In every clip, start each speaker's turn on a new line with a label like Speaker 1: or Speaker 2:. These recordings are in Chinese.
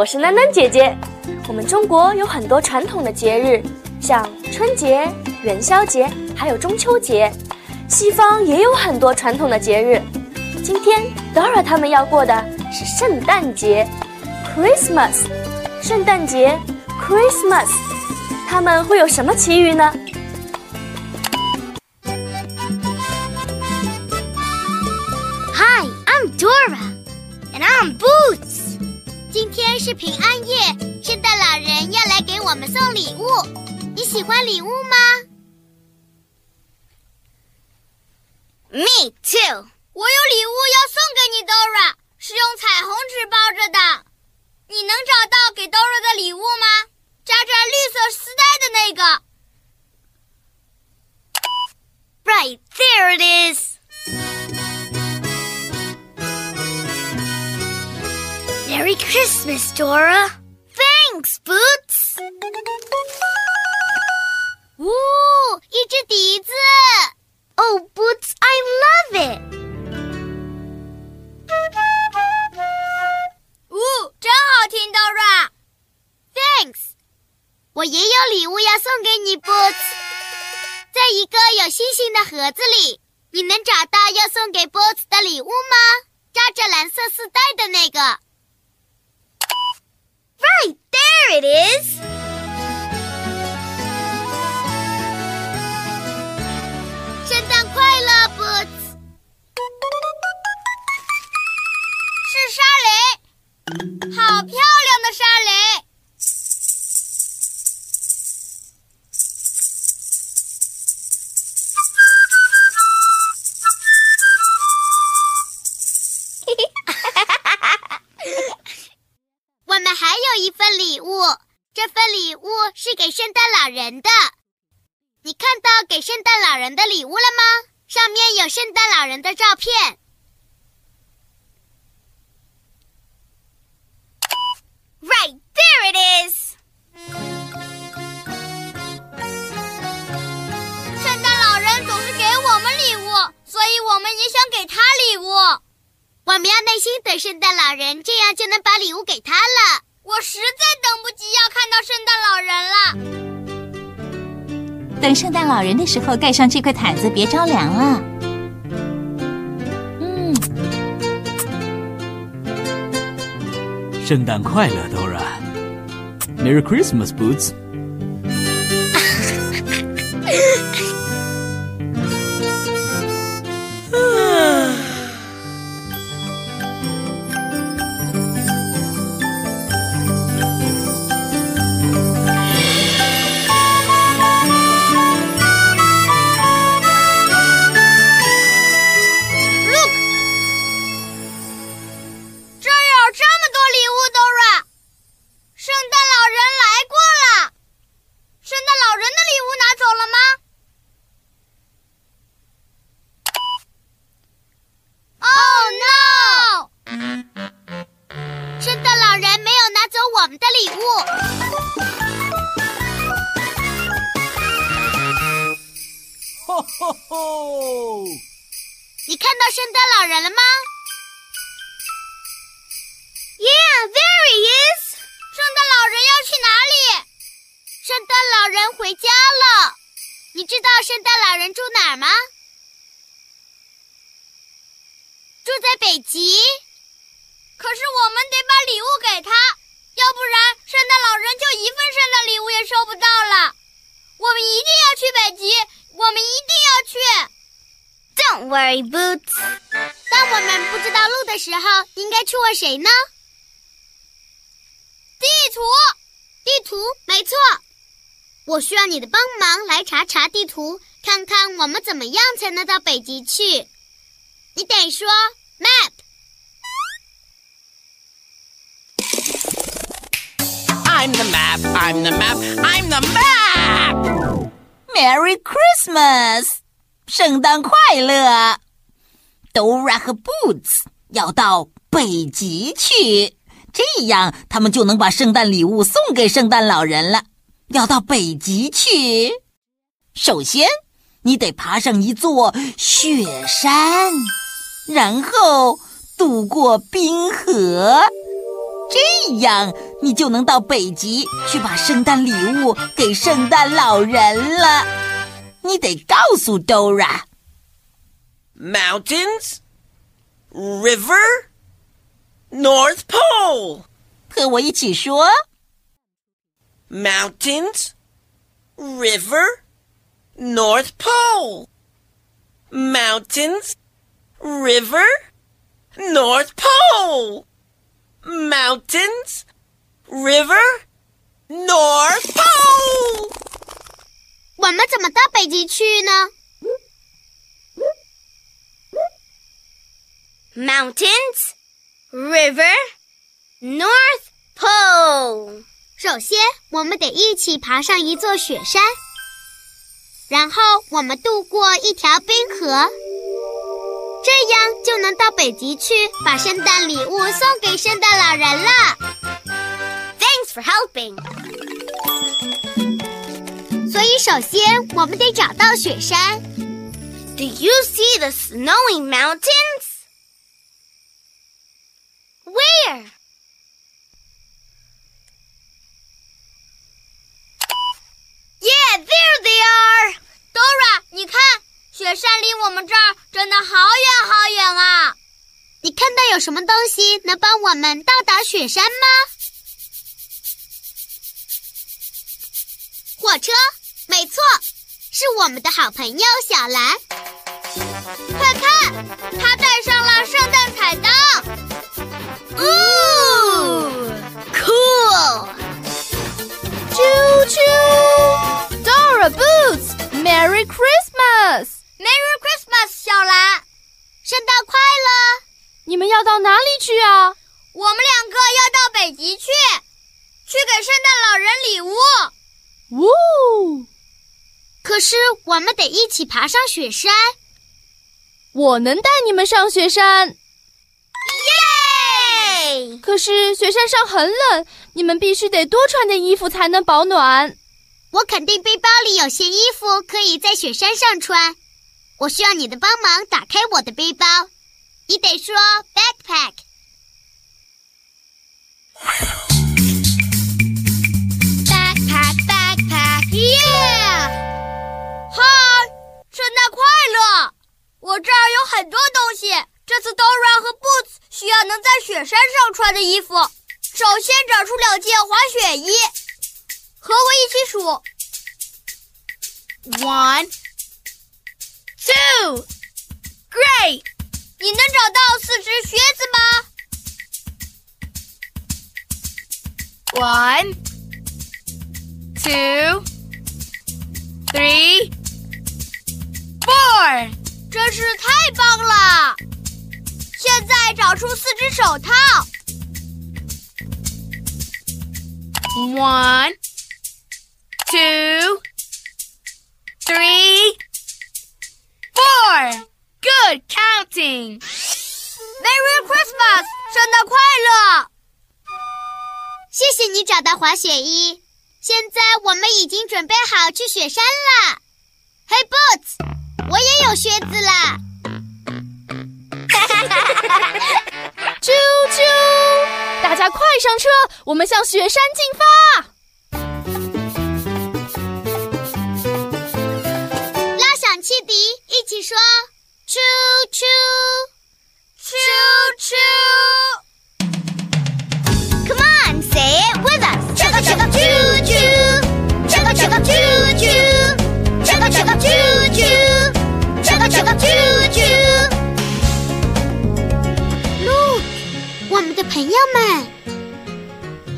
Speaker 1: 我是囡囡姐姐。我们中国有很多传统的节日，像春节、元宵节，还有中秋节。西方也有很多传统的节日。今天 Dora 他们要过的是圣诞节，Christmas。圣诞节，Christmas。他们会有什么奇遇呢
Speaker 2: ？Hi, I'm Dora, and I'm Boots. 今天是平安夜，圣诞老人要来给我们送礼物。你喜欢礼物吗
Speaker 3: ？Me too。
Speaker 4: 我有礼物要送给你，Dora，是用彩虹纸包着的。你能找到给 Dora 的礼物吗？扎着绿色丝带的那个。
Speaker 3: Right there it is. Merry Christmas, Dora.
Speaker 2: Thanks, Boots. 呜，一只笛子。
Speaker 3: Oh, Boots, I love it.
Speaker 4: 呜，真好听，
Speaker 2: Dora。Thanks. 我也有礼物要送给你，Boots。在一个有星星的盒子里，你能找到要送给 Boots 的礼物吗？扎着蓝色丝带的那个。
Speaker 3: Right, there it is!
Speaker 2: 圣诞快乐，Boots！
Speaker 4: 是沙雷，好漂亮
Speaker 2: 份礼物，这份礼物是给圣诞老人的。你看到给圣诞老人的礼物了吗？上面有圣诞老人的照片。
Speaker 3: Right there it is。
Speaker 4: 圣诞老人总是给我们礼物，所以我们也想给他礼物。
Speaker 2: 我们要耐心等圣诞老人，这样就能把礼物给他了。
Speaker 4: 我实在等不及要看到圣诞老
Speaker 5: 人了。等圣诞老人的时候，盖上这块毯子，别着凉了。嗯。
Speaker 6: 圣诞快乐，Dora。Merry Christmas, Boots。
Speaker 2: 人回家了。你知道圣诞老人住哪儿吗？住在北极。
Speaker 4: 可是我们得把礼物给他，要不然圣诞老人就一份圣诞礼物也收不到了。我们一定要去北极，我们一定要去。
Speaker 2: Don't worry, Boots。当我们不知道路的时候，应该去问谁呢？
Speaker 4: 地图，
Speaker 2: 地图，没错。我需要你的帮忙来查查地图，看看我们怎么样才能到北极去。你得说 map。
Speaker 7: I'm the map. I'm the map. I'm the map.
Speaker 5: Merry Christmas，圣诞快乐！Dora 和 Boots 要到北极去，这样他们就能把圣诞礼物送给圣诞老人了。要到北极去，首先你得爬上一座雪山，然后渡过冰河，这样你就能到北极去把圣诞礼物给圣诞老人了。你得告诉 Dora。
Speaker 7: Mountains, river, North Pole.
Speaker 5: 和我一起说。
Speaker 7: Mountains, river, North Pole. Mountains, river, North Pole. Mountains, river, North Pole.
Speaker 2: 我们怎么到北极去呢？
Speaker 4: mountains, river, North Pole。
Speaker 2: 首先，我们得一起爬上一座雪山，然后我们渡过一条冰河，这样就能到北极去，把圣诞礼物送给圣诞老人了。
Speaker 4: Thanks for helping。
Speaker 2: 所以，首先我们得找到雪山。
Speaker 4: Do you see the snowy mountains? Where? Yeah, there they are. Dora，你看，雪山离我们这儿真的好远好远啊！
Speaker 2: 你看到有什么东西能帮我们到达雪山吗？火车，没错，是我们的好朋友小兰。
Speaker 4: 快看，他带上了圣诞彩灯。
Speaker 1: Ooh, cool! Choo choo! Dora Boots, Merry Christmas!
Speaker 4: Merry Christmas，小蓝。
Speaker 2: 圣诞快乐！
Speaker 1: 你们要到哪里去啊？
Speaker 4: 我们两个要到北极去，去给圣诞老人礼物。
Speaker 1: 呜！
Speaker 2: 可是我们得一起爬上雪山。
Speaker 1: 我能带你们上雪山，
Speaker 4: 耶！
Speaker 1: 可是雪山上很冷，你们必须得多穿点衣服才能保暖。
Speaker 2: 我肯定背包里有些衣服可以在雪山上穿。我需要你的帮忙打开我的背包。你得说 backpack。
Speaker 4: Backpack, backpack, yeah！嗨，圣诞快乐！我这儿有很多东西，这次 Dora 和 Boots 需要能在雪山上穿的衣服。首先找出两件滑雪衣，和我一起数：one, two, great！你能找到四只靴子吗？One, two, three, four！真是太棒了！现在找出四只手套。One, two, 圣诞快乐！
Speaker 2: 谢谢你找到滑雪衣。现在我们已经准备好去雪山了。Hey，Boots，我也有靴子啦。
Speaker 1: 啾啾！大家快上车，我们向雪山进发！
Speaker 2: 拉响汽笛，一起说啾啾
Speaker 4: Choo choo!
Speaker 3: Come on, say it with us. Chugga chugga choo choo. Chugga chugga choo choo. Chugga chugga choo choo. Chugga chugga choo choo.
Speaker 2: Look, 我们的朋友们，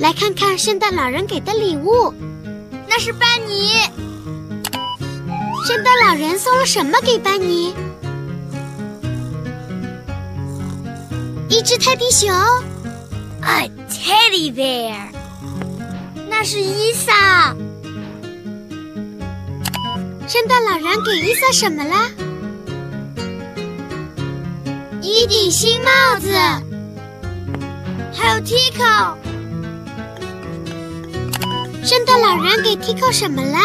Speaker 2: 来看看圣诞老人给的礼物。
Speaker 4: 那是班尼。
Speaker 2: 圣诞老人送了什么给班尼？一只泰迪熊。
Speaker 4: A teddy bear。那是伊萨。
Speaker 2: 圣诞老人给伊萨什么了？一顶新帽子。
Speaker 4: 还有 Tico。
Speaker 2: 圣诞老人给 Tico 什么了？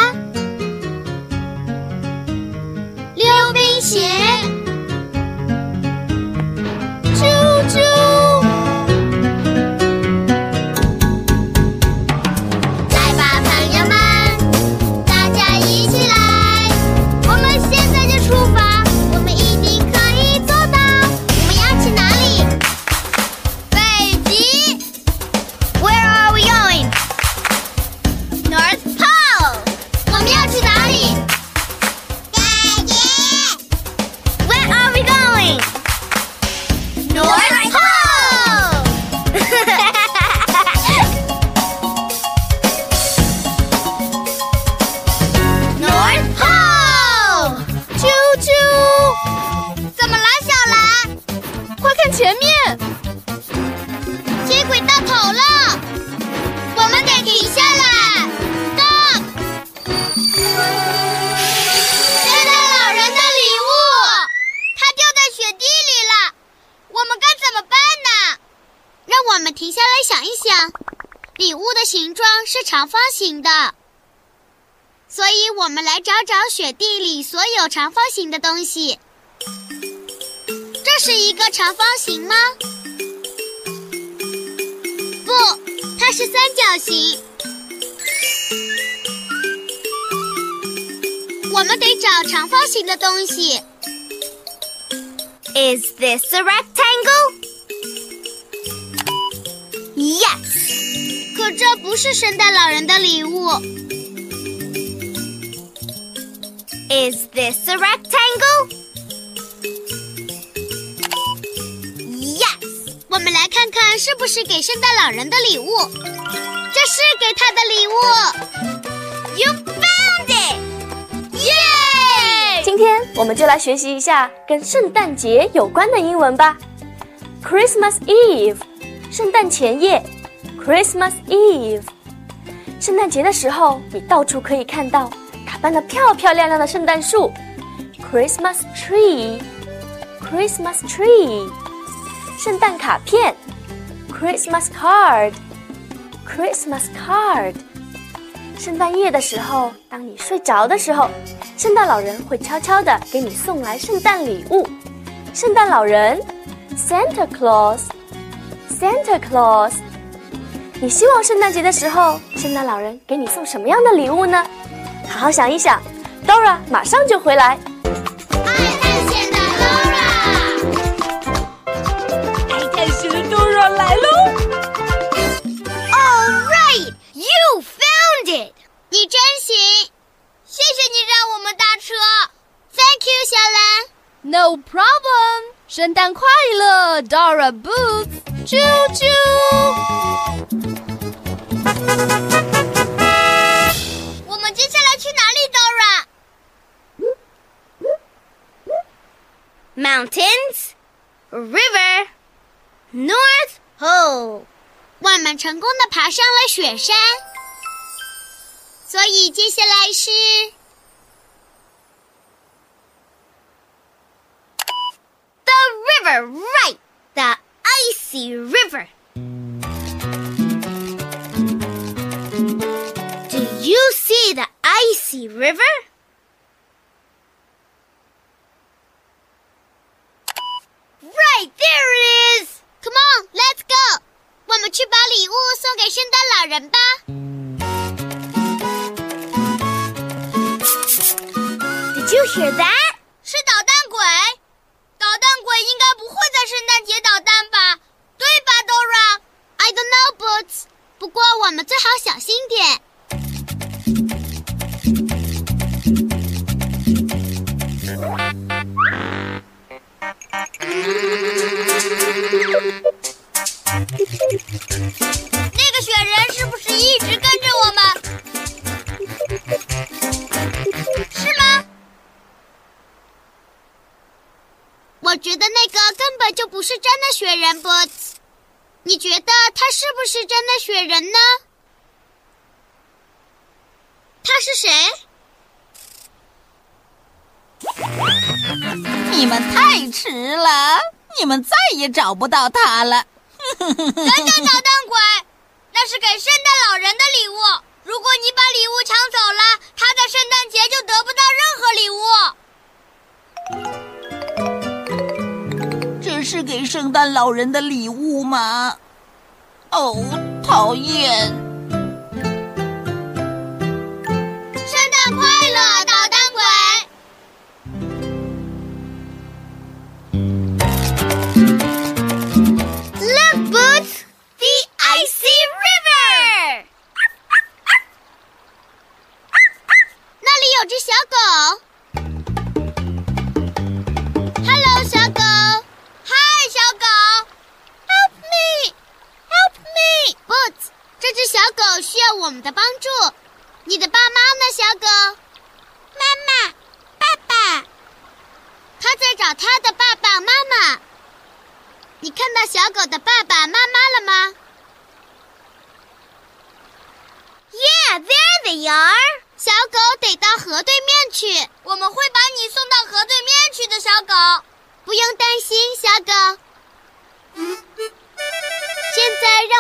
Speaker 2: 溜冰鞋。长方形的，所以我们来找找雪地里所有长方形的东西。这是一个长方形吗？不，它是三角形。我们得找长方形的东西。
Speaker 3: Is this a rectangle? Yes.
Speaker 2: 可这不是圣诞老人的礼物。
Speaker 3: Is this a rectangle? Yes.
Speaker 2: 我们来看看是不是给圣诞老人的礼物。这是给他的礼物。
Speaker 3: You found it.
Speaker 2: 耶！
Speaker 1: 今天我们就来学习一下跟圣诞节有关的英文吧。Christmas Eve，圣诞前夜。Christmas Eve，圣诞节的时候，你到处可以看到打扮的漂漂亮亮的圣诞树。Christmas tree，Christmas tree，圣诞卡片。Christmas card，Christmas card。圣诞夜的时候，当你睡着的时候，圣诞老人会悄悄地给你送来圣诞礼物。圣诞老人，Santa Claus，Santa Claus。你希望圣诞节的时候，圣诞老人给你送什么样的礼物呢？好好想一想，Dora 马上就回来。
Speaker 2: 爱探险的 Dora，
Speaker 8: 爱探险的 Dora 来喽
Speaker 4: ！All right, you found it.
Speaker 2: 你真行
Speaker 4: 谢谢你让我们搭车。
Speaker 2: ，Thank you，小兰。
Speaker 1: No problem，圣诞快乐，Dora Boots，啾啾。
Speaker 4: 我们接下来去哪里，Dora？
Speaker 3: Mountains, river, North Pole.
Speaker 2: 我们成功的爬上了雪山，所以接下来是
Speaker 3: The river, right. The icy river. you see the icy river?
Speaker 2: Right there it is. Come on, let's go. 我们去把礼物送给圣诞老人吧。
Speaker 3: Did you hear that?
Speaker 4: 是
Speaker 2: 真的雪人，Boots。你觉得他是不是真的雪人呢？他是谁？
Speaker 5: 你们太迟了，你们再也找不到他了。
Speaker 4: 等等，捣蛋鬼，那是给圣诞老人的礼物。如果你把礼物抢走了，他在圣诞节就得不
Speaker 5: 到这是给圣诞老人的礼物吗？哦，讨厌！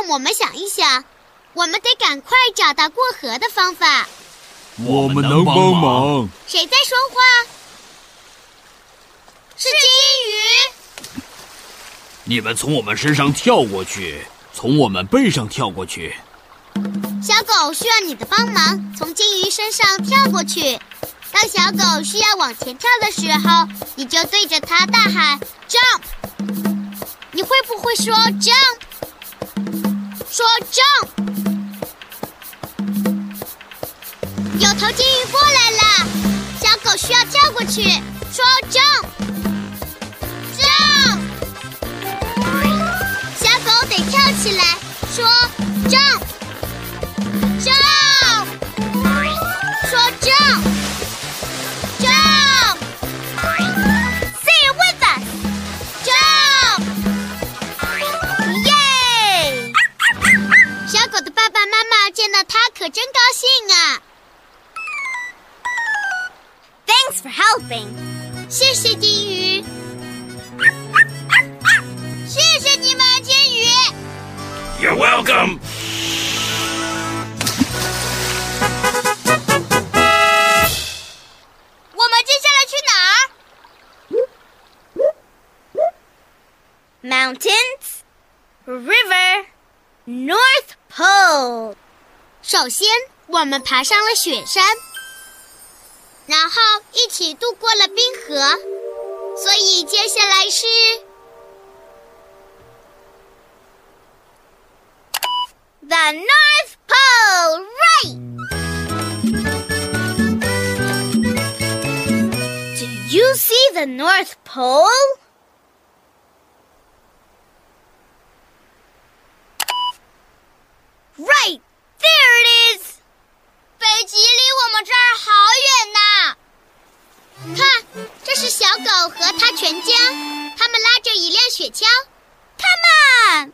Speaker 2: 让我们想一想，我们得赶快找到过河的方法。
Speaker 6: 我们能帮忙。
Speaker 2: 谁在说话？是金鱼。
Speaker 6: 你们从我们身上跳过去，从我们背上跳过去。
Speaker 2: 小狗需要你的帮忙，从金鱼身上跳过去。当小狗需要往前跳的时候，你就对着它大喊 “jump”。你会不会说 “jump”？说 “jump”。有头鲸鱼过来了，小狗需要跳过去，说 “jump”。jump。小狗得跳起来，说
Speaker 3: North Pole.
Speaker 2: 首先我们爬上了雪山，然后一起渡过了冰河，所以接下来是
Speaker 3: The North Pole, right! Do you see the North Pole? Right! There it is!
Speaker 4: 北极离我们这儿好远呐！
Speaker 2: 看，这是小狗和它全家，他们拉着一辆雪橇。
Speaker 3: Come on!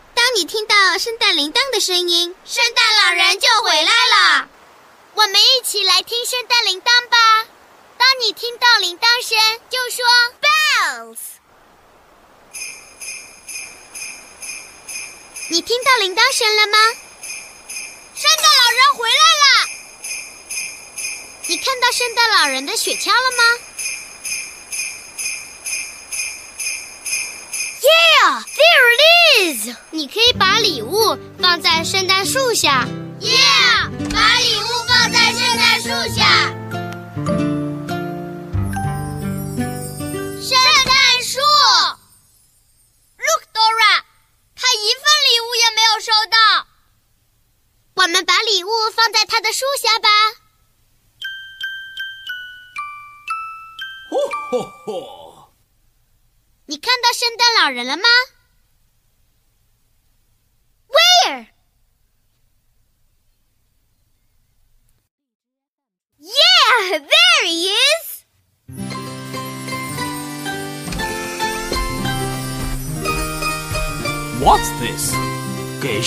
Speaker 2: 当你听到圣诞铃铛的声音，
Speaker 4: 圣诞老人就回来了。
Speaker 2: 我们一起来听圣诞铃铛吧。当你听到铃铛声，就说 bells。你听到铃铛声了吗？
Speaker 4: 圣诞老人回来了。
Speaker 2: 你看到圣诞老人的雪橇了吗
Speaker 4: ？Yeah, there it is。
Speaker 2: 你可以把礼物放在圣诞树下。
Speaker 4: Yeah，把礼物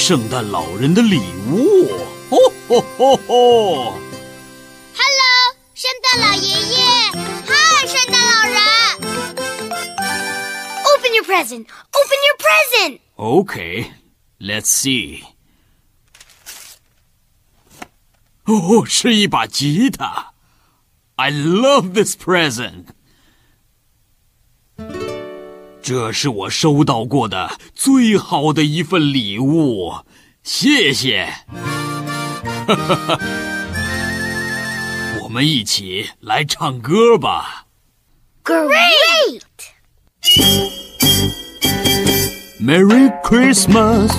Speaker 4: 圣诞
Speaker 2: 老人
Speaker 6: 的礼物！吼吼吼吼！
Speaker 2: Hello，圣诞老爷爷。嗨，圣诞老人。
Speaker 4: Open your present. Open your present.
Speaker 6: Okay, let's see. 哦，是一把吉他。I love this present. 这是我收到过的最好的一份礼物，谢谢。我们一起来唱歌吧。
Speaker 4: Great!
Speaker 6: Merry Christmas,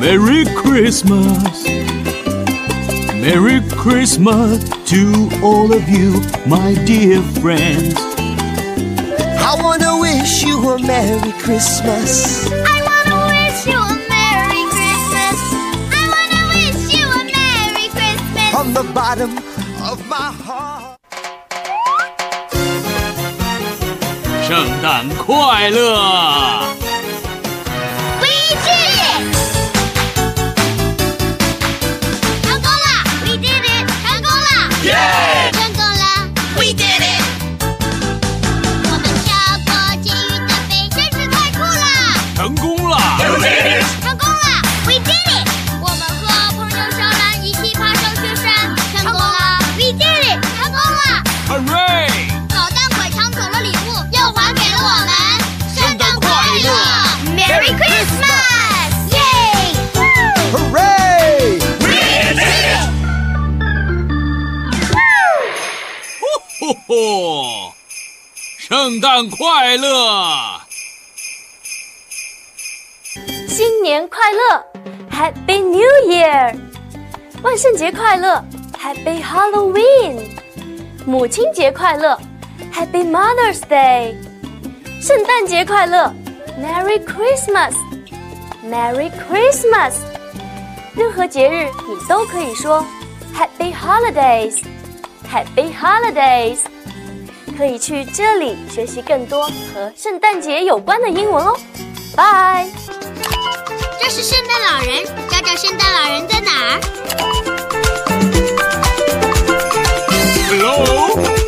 Speaker 6: Merry Christmas, Merry Christmas to all of you, my dear friends.
Speaker 9: I wanna wish you a Merry Christmas.
Speaker 4: I wanna wish you a Merry Christmas. I wanna wish you a Merry Christmas.
Speaker 9: From the bottom of my heart.
Speaker 6: 圣诞快乐！
Speaker 4: 圣诞快乐！
Speaker 1: 新年快乐，Happy New Year！万圣节快乐，Happy Halloween！母亲节快乐，Happy Mother's Day！圣诞节快乐，Merry Christmas！Merry Christmas！任何节日你都可以说 Happy Holidays！Happy Holidays！可以去这里学习更多和圣诞节有关的英文哦。拜。
Speaker 2: 这是圣诞老人，找找圣诞老人在哪儿
Speaker 6: ？Hello？